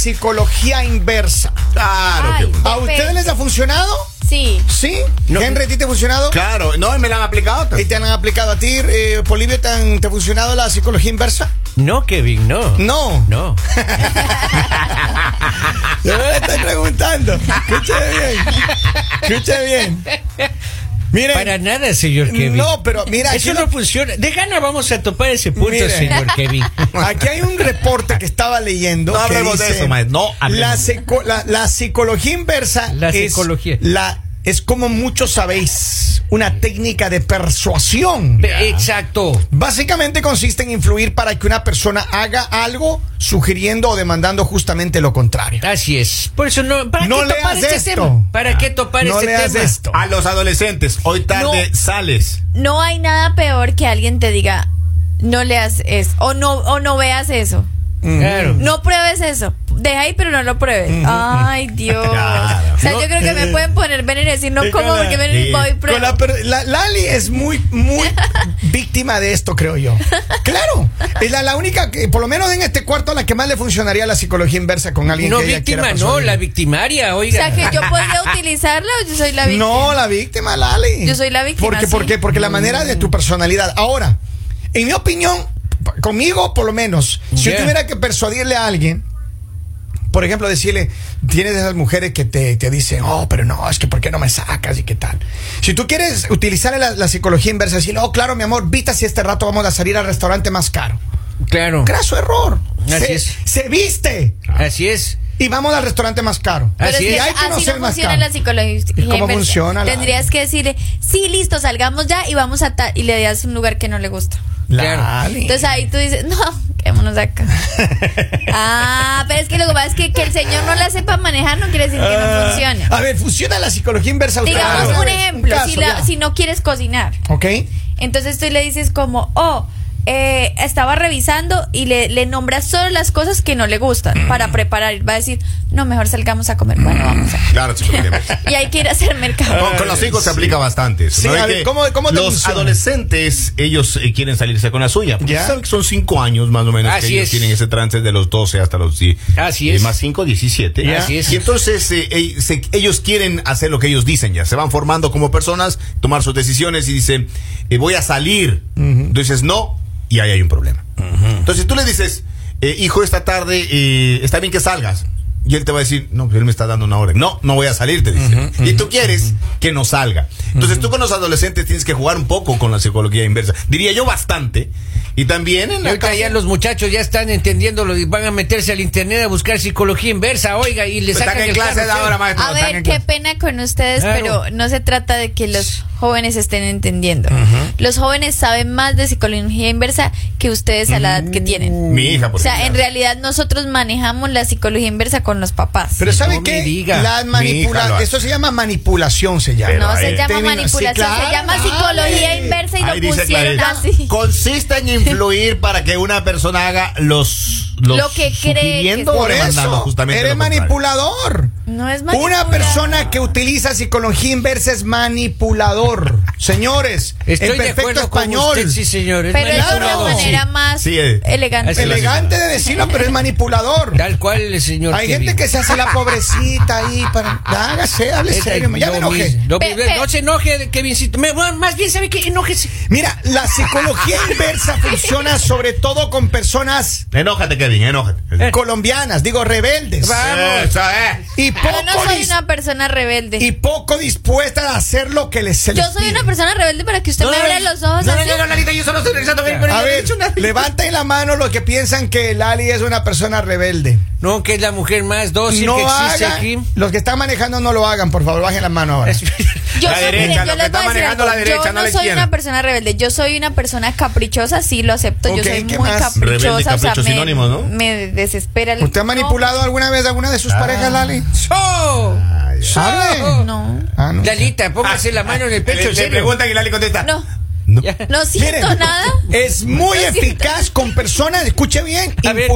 psicología inversa? Claro Ay. que ¿A ustedes les ha funcionado? Sí. ¿Sí? No. Henry, ¿a ti te ha funcionado? Claro, no, me la han aplicado. ¿Y te han aplicado a ti, eh, Polivio, te, han- te ha funcionado la psicología inversa? No, Kevin, no. No. No. Yo me estoy preguntando. Escuche bien. Escuche bien. Miren. Para nada, señor Kevin. No, pero mira, Eso no funciona. De gana vamos a topar ese punto, señor Kevin. Aquí hay un reporte que estaba leyendo. No hablemos de eso, maestro, no hablemos. La, la- la psicología inversa. La es psicología. la- es como muchos sabéis, una técnica de persuasión. Exacto. Básicamente consiste en influir para que una persona haga algo sugiriendo o demandando justamente lo contrario. Así es. Por eso no. ¿Para No qué topar leas este esto. tema? ¿Para qué topar No este leas tema? esto. A los adolescentes, hoy tarde No. sales. No hay nada peor que alguien te diga, no leas eso, o no, o no veas eso. Claro. No pruebes eso. Deja ahí, pero no lo pruebes. Ay, Dios. Claro. O sea, No, yo creo que me eh, pueden poner venir y decir, no eh, como porque ven sí. voy pruebo. la Lali es muy, muy víctima de esto, creo yo. Claro, es la, la única que, por lo menos en este cuarto, la que más le funcionaría la psicología inversa con alguien No que ella víctima, quiera no, la victimaria, O oiga. sea, que yo podría utilizarla o yo soy la víctima. No, la víctima, Lali. Yo soy la víctima, Porque, sí. ¿Por qué? Porque la manera de tu personalidad. Ahora, en mi opinión, conmigo por lo menos, si yo tuviera que persuadirle a alguien, por ejemplo, decirle, tienes esas mujeres que te, te dicen, oh, pero no, es que ¿por qué no me sacas y qué tal? Si tú quieres utilizar la, la psicología inversa, decirle, oh, claro, mi amor, vista si este rato vamos a salir al restaurante más caro. Claro. Graso error. Así se, es. se viste Así es. y vamos al restaurante más caro. Pero Así es que hay que así conocer no más funciona caro. la psicología. ¿Y cómo inversa. funciona la- Tendrías que decirle, sí, listo, salgamos ya y vamos a tal. Y le das un lugar que no le gusta. Claro. Entonces ahí tú dices, no, quedémonos acá. ah, pero es que lo que pasa es que, que el señor no la sepa manejar no quiere decir que no Ah, funcione. A ver, funciona la psicología inversa. Digamos un ejemplo, si, la- si no quieres cocinar, Ok. entonces tú le dices como, oh, eh, estaba revisando y le, le nombras solo las cosas que no le gustan para preparar. Va a decir, no, mejor salgamos a comer. Bueno, vamos a. Claro, psicología inversa. Y hay que ir a hacer mercado. Con, con los hijos se aplica bastante. Sí, ¿cómo- cómo te los funciona? adolescentes, ellos eh, quieren salirse con la suya. Porque Ya. saben que son cinco años más o menos Así que ellos es. tienen ese trance de los 12 hasta los 10. Así eh, es. más 5, 17. Ya. Así es. Y entonces eh, eh, se- ellos quieren hacer lo que ellos dicen ya. Se van formando como personas, tomar sus decisiones y dicen, eh, voy a salir. Tú dices, no, y ahí hay un problema. Entonces tú le dices, eh, hijo, esta tarde eh, está bien que salgas. Y él te va a decir, no, pues él me está dando una orden. No, no voy a salir, te dice. y tú quieres que no salga. Entonces tú con los adolescentes tienes que jugar un poco con la psicología inversa. Diría yo bastante. Y también en la ahorita casa- ya los muchachos ya están entendiéndolo y van a meterse al internet a buscar psicología inversa, oiga, y les Están sacan el clase carro, de ahora, maestro. A ver, qué pena con ustedes, Claro. pero no se trata de que los jóvenes estén entendiendo. Los jóvenes saben más de psicología inversa que ustedes a la edad que tienen. Mi hija, por O sea, en realidad nosotros manejamos la psicología inversa con los papás. Pero ¿sabe No qué? diga. La manipula. Eso se llama manipulación, se llama. Pero no se ahí- sí, manipulación, claro, se llama dale. psicología inversa y Ahí lo pusieron así. Consiste en influir para que una persona haga los, los Lo que cree que Por eso, justamente eres manipulador. No es Una manipular. persona que utiliza psicología inversa es manipulador. Señores, Estoy en de perfecto español. usted, sí, señor. es Pero es una manipulador. manera más sí, elegante. Así. Elegante de decirlo, pero es manipulador. Tal cual el señor. Hay gente que se hace la pobrecita ahí para. Hágase, hable serio. Ya me enojé. Lo- Pe- pe- no se enoje, Kevincito. Más bien, ¿sabe qué? Enójese. Mira, la psicología inversa funciona sobre todo con personas Enójate, Kevin, enójate. Eh. colombianas, digo rebeldes. Vamos. Eso, eh. Y Yo poco, no soy una persona rebelde. y poco dispuestas a hacer lo que les se Yo les soy pide. una persona rebelde para que usted me abra los ojos No, no, así. no, no, Lalita, yo solo estoy revisando. yo A no ver, levanten la mano los que piensan que Lali es una persona rebelde. No, que es la mujer más dócil No que existe hagan, aquí. los que están manejando no lo hagan, por favor, bajen la mano ahora. Yo La soy, derecha, yo que les está voy a decir manejando algo. la derecha, yo no soy izquierda. una persona rebelde, yo soy una persona caprichosa, sí lo acepto, yo soy ¿qué muy más? Rebelde y caprichosa, o sea, capricho me, ¿no? me desespera el ¿Usted ha manipulado alguna vez a alguna de sus parejas, Lali? ¡So! Ay. ¿Hable? No, Ah, no. Lalita, póngase la mano en el pecho, Le, en le serio. preguntan y Lali contesta. no, No. Siento Miren, nada. Es muy No siento- eficaz con personas, escuche bien, A ver.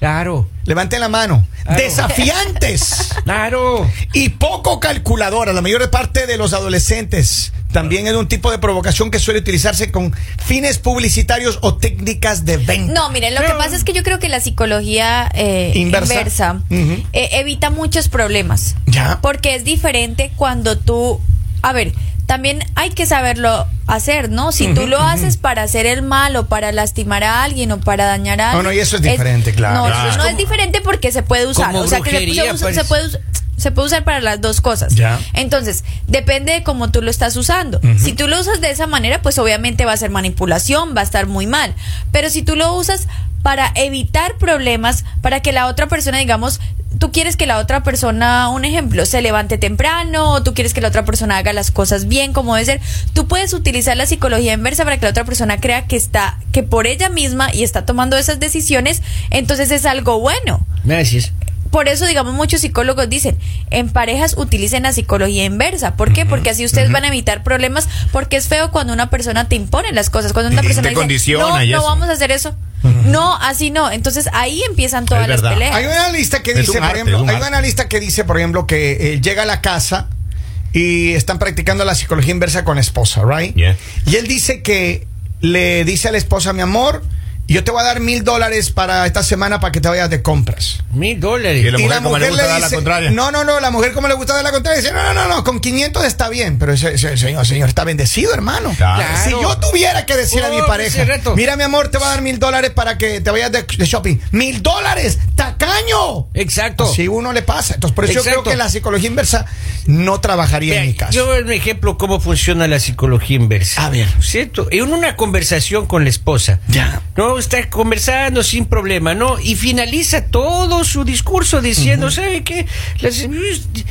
Claro, Levanten la mano. Claro. Desafiantes. claro. Y poco calculadora. La mayor parte de los adolescentes también es un tipo de provocación que suele utilizarse con fines publicitarios o técnicas de venta. No, miren, lo que pasa es que yo creo que la psicología eh, Inversa. eh, evita muchos problemas. Ya. Porque es diferente cuando tú. A ver, también hay que saberlo hacer, ¿no? Si tú lo haces para hacer el mal o para lastimar a alguien o para dañar a No, alguien. no, y eso es diferente, claro. No, Claro. eso no es diferente porque se puede usar. Como o sea, que se, brujería, se puede us- se puede usar para las dos cosas. Ya. Entonces, depende de cómo tú lo estás usando. Si tú lo usas de esa manera, pues obviamente va a ser manipulación, va a estar muy mal. Pero si tú lo usas para evitar problemas, para que la otra persona, digamos, tú quieres que la otra persona, un ejemplo, se levante temprano, o tú quieres que la otra persona haga las cosas bien como debe ser, tú puedes utilizar la psicología inversa para que la otra persona crea que está, que por ella misma y está tomando esas decisiones, entonces es algo bueno Gracias. Por eso, digamos, muchos psicólogos dicen, en parejas utilicen la psicología inversa. ¿Por qué? Porque así ustedes van a evitar problemas, porque es feo cuando una persona te impone las cosas, cuando una Y persona te dice, condiciona no, y no eso". vamos a hacer eso. No, así no. Entonces ahí empiezan todas las peleas. Hay un analista que Es dice, un por ejemplo, un hay un analista que dice, por ejemplo, que eh, llega a la casa y están practicando la psicología inversa con la esposa, right? Yeah. Y él dice que le dice a la esposa, mi amor, yo te voy a dar mil dólares para esta semana para que te vayas de compras. Mil Y dólares. la mujer como le gusta dar la contraria. no, no, no, la mujer como le gusta dar la contraria, dice, no, no, no, no, con 500 está bien, pero ese, ese señor, señor, está bendecido, hermano. Claro. Si yo tuviera que decir a mi Oh, pareja, mira mi amor, te voy a dar mil dólares para que te vayas de, de shopping. ¡Mil dólares! ¡Tacaño! Exacto. Así uno le pasa. Entonces, por eso yo creo que la psicología inversa no trabajaría en mi caso. Yo doy un ejemplo cómo funciona la psicología inversa. A ver. ¿Cierto? En una conversación con la esposa. Ya. No, está conversando sin problema, ¿no? Y finaliza todo su discurso diciendo, ¿sabe qué? Las-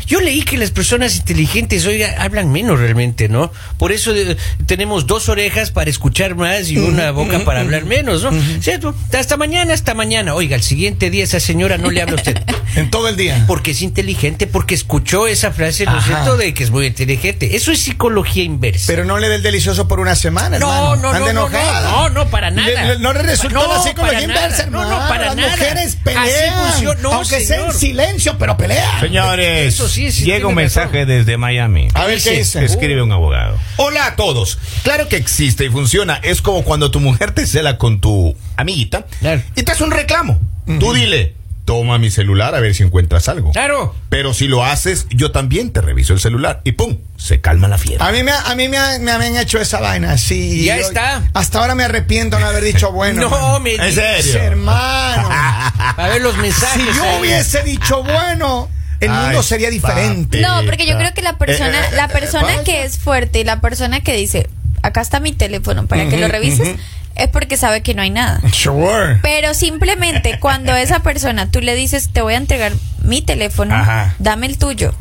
yo leí que las personas inteligentes, oiga, hablan menos realmente, ¿no? Por eso eh, tenemos dos orejas para escuchar más y una boca para hablar menos, ¿no? ¿Cierto? Hasta mañana, hasta mañana. Oiga, el siguiente día esa señora no le habla a usted. En todo el día. Porque es inteligente, porque escuchó esa frase, ¿no es cierto? De que es muy inteligente. Eso es psicología inversa. Pero no le dé el delicioso por una semana, No, hermano. no, Ande no, no, enojada. no, no, para nada. Le- le- no resultó No, la psicología para inversa, nada. No, para Las nada. mujeres pelean. Así funciona. No, aunque sea en silencio, pero pelean. Señores, Eso sí, sí, llega un razón. mensaje desde Miami. A ver qué dice. Escribe un abogado. Hola a todos. Claro que existe y funciona. Es como cuando tu mujer te cela con tu amiguita Claro. y te hace un reclamo. Tú dile, toma mi celular a ver si encuentras algo. Claro. Pero si lo haces, yo también te reviso el celular y ¡pum! Se calma la fiera. A mí, me, a mí me, ha- me habían hecho esa vaina, sí. y Ya yo- está. Hasta ahora me arrepiento de no haber dicho bueno. No, me ¿En serio? hermano. A ver los mensajes. si yo ahí. hubiese dicho bueno, el Ay, mundo sería diferente. No, porque yo creo que la persona, Eh, eh, la eh, persona que es fuerte y la persona que dice, acá está mi teléfono para que lo revises. Es porque sabe que no hay nada. Sure. Pero simplemente cuando a esa persona tú le dices, te voy a entregar mi teléfono, Ajá. dame el tuyo.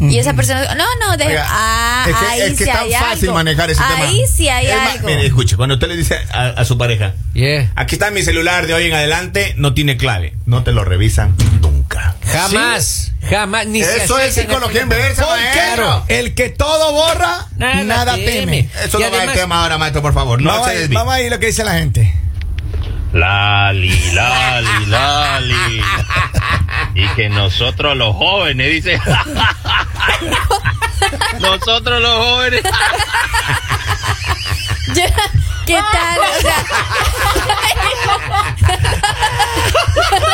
Y esa persona dice, no, no, deja. Oiga, ah, es que, ahí es que sí es tan hay fácil algo. manejar ese tema. Ahí sí hay Es más, algo. mire, escuche, cuando usted le dice a, a su pareja, Yeah. aquí está mi celular de hoy en adelante, no tiene clave, no te lo revisan nunca. Jamás, jamás. Ni se Eso es psicología inversa, ¿Por qué maestro. no? El que todo borra, Nada nada, teme. teme. Eso Y no va además- el tema ahora, maestro, por favor. No vamos, se vamos a ir lo que dice la gente. Lali, Lali, Lali. Y que nosotros los jóvenes, dice. nosotros los jóvenes. Yo- ¿Qué tal? O sea,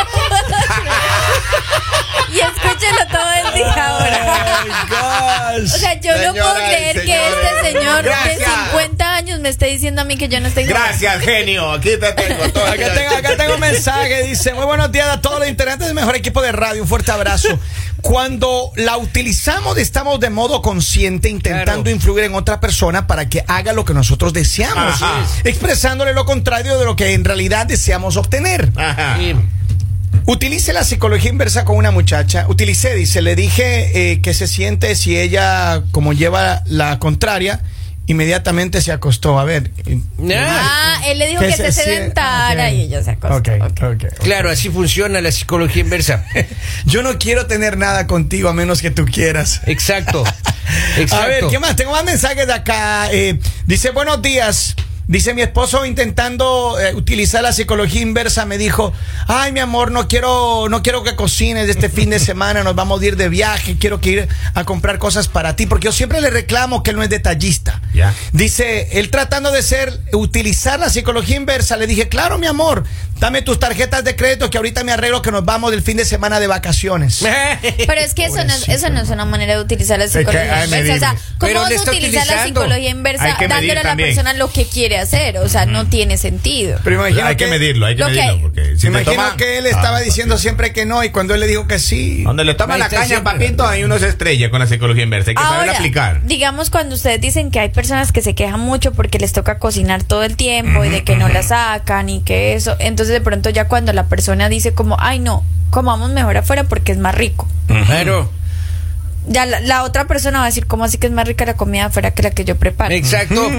y escúchelo todo el día ahora. O sea, yo no puedo creer que este señor de gracias. 50 años me esté diciendo a mí que yo no estoy Gracias, genio. Aquí te tengo. todo. Acá tengo, acá tengo un mensaje, dice, muy buenos días a todos los integrantes del mejor equipo de radio, un fuerte abrazo. Cuando la utilizamos estamos de modo consciente intentando Claro. influir en otra persona para que haga lo que nosotros deseamos, Ajá. expresándole lo contrario de lo que en realidad deseamos obtener. Ajá. Sí. Utilice la psicología inversa con una muchacha. Utilicé, dice, le dije eh, que se siente si ella, como lleva la contraria, inmediatamente se acostó. A ver. eh, Ah, Ah, él le dijo que que se se sie- sentara ok. y ella se acostó. Ok, Ok. ok, ok. Claro, así funciona la psicología inversa. Yo no quiero tener nada contigo a menos que tú quieras. Exacto. Exacto. A ver, ¿qué más? Tengo más mensajes de acá. Eh, dice, buenos días. Dice mi esposo intentando eh, utilizar la psicología inversa me dijo, ay mi amor, no quiero, no quiero que cocines este fin de semana, nos vamos a ir de viaje, quiero que ir a comprar cosas para ti, porque yo siempre le reclamo que él no es detallista. Dice, él tratando de ser, utilizar la psicología inversa, le dije, claro mi amor, dame tus tarjetas de crédito que ahorita me arreglo que nos vamos del fin de semana de vacaciones. Pero es que eso no, es, eso no es una manera de utilizar la que psicología inversa. O sea. ¿cómo vas a utilizar la psicología inversa dándole a la también. persona lo que quiere hacer? O sea, no tiene sentido. Pero imagino hay que, medirlo, hay que lo que- medirlo. Porque si imagino toma- que él estaba Ah, diciendo siempre que no y cuando él le dijo que sí. Donde le toman Ahí la está caña, siempre. papito, ahí uno se estrella con la psicología inversa. Hay que saber Ahora, aplicar. digamos cuando ustedes dicen que hay personas que se quejan mucho porque les toca cocinar todo el tiempo y de que no la sacan y que eso, entonces de pronto ya cuando la persona dice como, ay no, comamos mejor afuera porque es más rico. Claro. Ya la, la otra persona va a decir, ¿cómo así que es más rica la comida afuera que la que yo preparo? Exacto.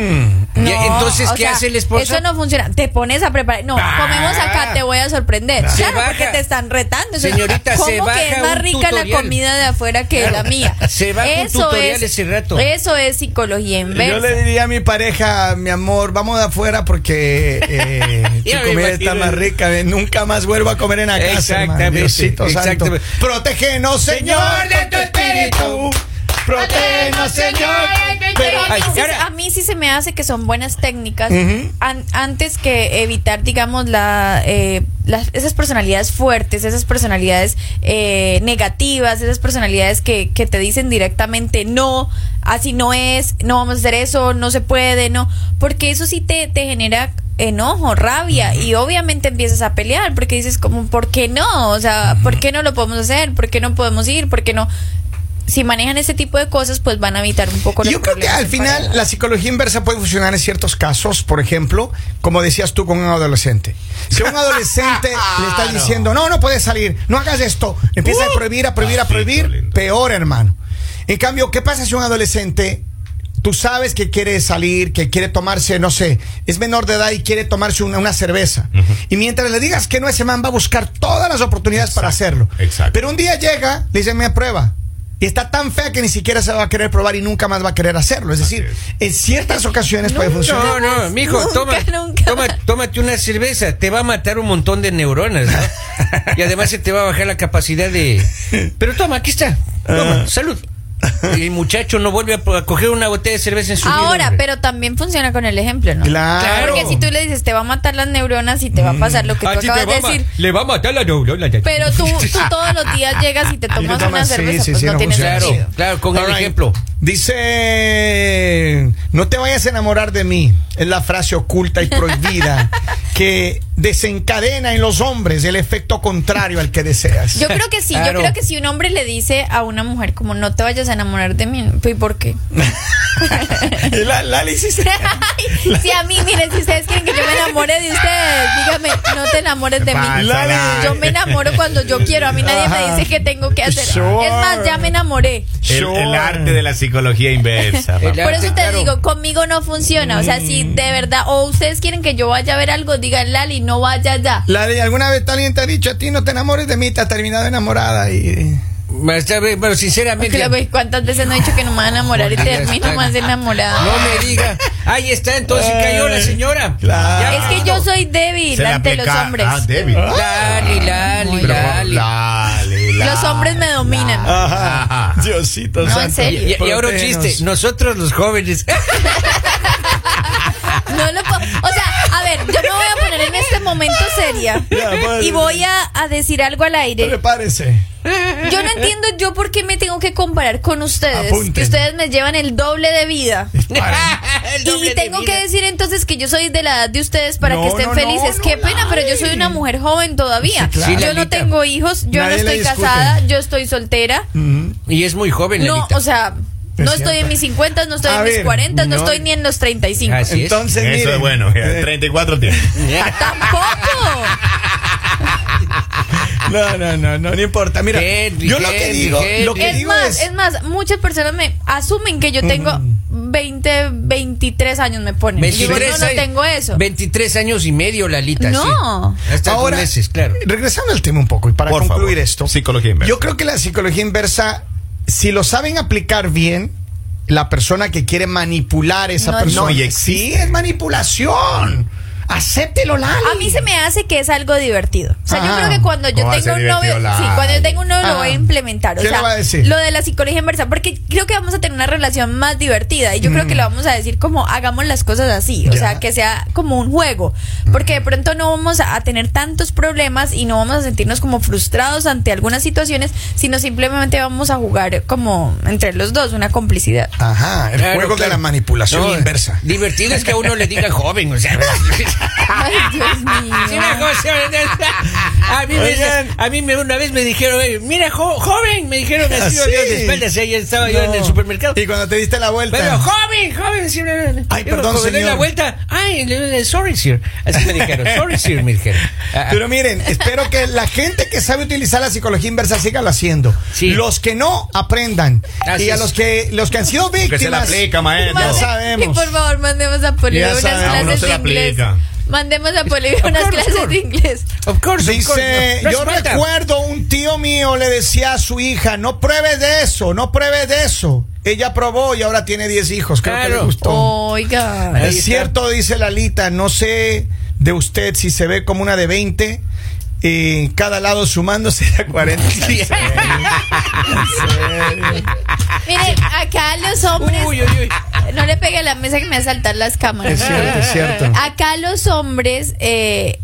No, entonces, o ¿qué sea, hace el esposo? Eso no funciona. Te pones a preparar. No, Ah. comemos acá, te voy a sorprender. Se claro, baja. porque te están retando. Señorita, ¿Cómo se que baja es más rica la comida de afuera que Claro. la mía? Se baja un tutorial ese rato. Eso es psicología inversa. Yo le diría a mi pareja, mi amor, vamos de afuera porque eh, tu comida está más rica. eh, Nunca más vuelvo a comer en la casa. hermano. Exactamente, Diosito santo. exactamente. Protégenos, Señor, de tu espíritu. Protégenos, Señor. Pero a mí, Ay, sí, ahora- a mí sí se me hace que son buenas técnicas an- antes que evitar, digamos, la, eh, las- esas personalidades fuertes, esas personalidades eh, negativas, esas personalidades que, que te dicen directamente no, así no es, no vamos a hacer eso, no se puede, no, porque eso sí te, te genera enojo, rabia y obviamente empiezas a pelear porque dices como, ¿por qué no? O sea, ¿por qué no lo podemos hacer? ¿Por qué no podemos ir? ¿Por qué no? Si manejan ese tipo de cosas, pues van a evitar un poco los Yo creo que al final pareja. la psicología inversa puede funcionar en ciertos casos. Por ejemplo, como decías tú con un adolescente. Si a un adolescente le estás diciendo, no, no puedes salir, no hagas esto, empieza a prohibir, a prohibir, a Papito prohibir, lindo. peor, hermano. En cambio, ¿qué pasa si un adolescente, tú sabes que quiere salir, que quiere tomarse, no sé, es menor de edad y quiere tomarse una, una cerveza? Y mientras le digas que no, ese man va a buscar todas las oportunidades para hacerlo. exacto. Pero un día llega, le dice, me prueba. Y está tan fea que ni siquiera se va a querer probar y nunca más va a querer hacerlo. Es decir, es. en ciertas ocasiones puede funcionar. No, no, mijo, Nunca, toma, nunca. toma, tómate una cerveza, te va a matar un montón de neuronas, ¿no? Y además se te va a bajar la capacidad de... Pero toma, aquí está, toma, salud. Y el muchacho no vuelve a, a coger una botella de cerveza en su vida. Ahora, pero también funciona con el ejemplo, ¿no? Claro. Porque si tú le dices, te va a matar las neuronas y te va a pasar lo que tú Ah, te acabas de decir. Le va a matar la neurona. ya. Pero tú, tú todos los días llegas y te tomas tomas, una sí, cerveza, sí, pues sí, no no tiene funciona. sentido. Claro, claro, con All el right. ejemplo. Dice, no te vayas a enamorar de mí. Es la frase oculta y prohibida que desencadena en los hombres el efecto contrario al que deseas. Yo creo que sí, Claro. yo creo que si un hombre le dice a una mujer como no te vayas a enamorar de mí, ¿y por qué? la, la le hiciste. Ay, si a mí, miren, si ustedes quieren que yo me enamore de ustedes, dígame, no te enamores de mí. Lali. Yo me enamoro cuando yo quiero, a mí nadie me dice que tengo que hacer. Sure. Es más, ya me enamoré. El, Sure. el arte de la psicología inversa. Por eso te claro. digo, conmigo no funciona. O sea, si de verdad, o ustedes quieren que yo vaya a ver algo, digan Lali, no vaya allá. Lali, ¿alguna vez alguien te ha dicho a ti no te enamores de mí? Te has terminado enamorada y... Bueno, sinceramente... ¿Cuántas veces no he dicho que no me voy a enamorar y termino más enamorada? No me diga. Ahí está, entonces cayó la señora. Claro. Es que yo soy débil Se ante los hombres. Ah, débil. Lali, Lali, Pero, Lali. Lali, Los hombres me dominan. Ajá. Diosito No, en santo. serio. Y, y ahora un chiste. Nosotros los jóvenes. No lo puedo- O sea, a ver, yo me voy a poner en este momento seria Ya, pues. y voy a, a decir algo al aire. Prepárese. Yo no entiendo yo por qué me tengo que comparar con ustedes. Apunten. Que ustedes me llevan el doble de vida. Doble Y de tengo vida. que decir entonces que yo soy de la edad de ustedes para No, que estén no, felices. no, Qué no, pena, pero yo soy una mujer joven todavía. Sí, claro. Yo no tengo hijos, yo Nadie no estoy casada, yo estoy soltera. Y es muy joven, No, Lalita. o sea, Es no estoy cierto. en mis 50, no estoy A en mis ver, 40, no, no. estoy ni en los 35. Así es. Entonces, Eso miren, es bueno. ya, eh, 34 tiene. Tampoco. No, no, no, no, no importa. Mira, Henry, yo lo que digo, lo que Es digo más, es, es más, muchas personas me asumen que yo tengo 20, 23 años me ponen. Y digo, no, no tengo eso. 23 años y medio, Lalita. No. Sí. Hasta ahora, meses, claro. regresando al tema un poco y para Por concluir favor. esto, Psicología inversa. yo creo que la psicología inversa, si lo saben aplicar bien, la persona que quiere manipular a esa No, persona. no, y sí, es manipulación. Acéptelo, Lali. A mí se me hace que es algo divertido. O sea, yo creo que cuando yo ¿Cómo va a tengo un novio, sí, cuando yo tengo un novio lo voy a implementar. O ¿Qué le sea, va a decir? lo de la psicología inversa, porque creo que vamos a tener una relación más divertida y yo creo que le vamos a decir como hagamos las cosas así, o Mm. Ya. sea, que sea como un juego, porque de pronto no vamos a tener tantos problemas y no vamos a sentirnos como frustrados ante algunas situaciones, sino simplemente vamos a jugar como entre los dos, una complicidad. Ajá, el Claro, juego de la manipulación No, inversa. Divertido es que a uno le diga joven, o sea. Ay, Dios mío. Sí, a mí, me, a mí me- una vez me dijeron, mira, jo- joven, me dijeron así, ¿Ah, sí? de espaldas, ahí estaba yo en No. el supermercado. Y cuando te diste la vuelta. Pero joven, joven, no, no, no. Ay, Digo, perdón, señor. la vuelta, ay, sorry, sir. Así me dijeron, sorry, sir, me dijeron. Pero miren, espero que la gente que sabe utilizar la psicología inversa siga lo haciendo. Sí. Los que no aprendan. Así y a los que los que han sido Que se la víctimas. aplica, maestro. Ya sabemos. Y por favor, mandemos a Ya unas clases se de la inglés. aplica. Mandemos a Polivio unas course, clases course. de inglés. Of course, of course, Dice, no, yo recuerdo un tío mío le decía a su hija, no pruebes de eso, no pruebes de eso. Ella probó y ahora tiene 10 hijos, creo que le gustó. Oiga. Es cierto, dice Lalita, no sé de usted si se ve como una de 20, eh, cada lado sumándose a 40. Miren, acá los hombres. Uy, uy, uy. No le pegue a la mesa que me va a saltar las cámaras. Es cierto, es cierto. Acá los hombres eh,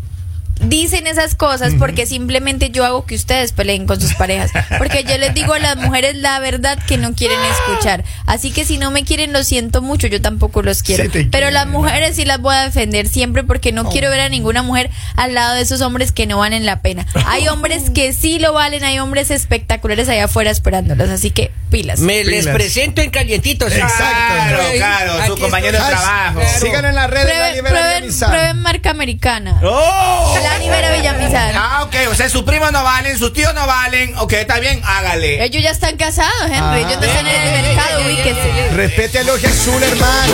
dicen esas cosas porque simplemente yo hago que ustedes peleen con sus parejas. Porque yo les digo a las mujeres la verdad que no quieren escuchar. Así que si no me quieren, lo siento mucho, yo tampoco los quiero. Pero las mujeres sí las voy a defender siempre porque no quiero ver a ninguna mujer al lado de esos hombres que no valen la pena. Hay hombres que sí lo valen, hay hombres espectaculares allá afuera esperándolos. Así que pilas. Me les presento en calientitos. Exacto. Claro, claro, su compañero de trabajo. Claro. Síganlo en las redes. Prueben, Vera prueben, marca americana. ¡Oh! La Vera Villamizar. Ah, ok, o sea, sus primos no valen, sus tíos no valen. Ok, está bien, hágale. Ellos ya están casados, Henry. Ah. Ellos no están en el mercado, ubíquese. Respete a Logia Azul, hermano.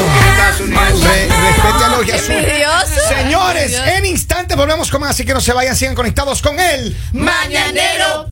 Re- respete a Logia Azul. Señores, en instante volvemos con más, así que no se vayan, sigan conectados con él. Mañanero.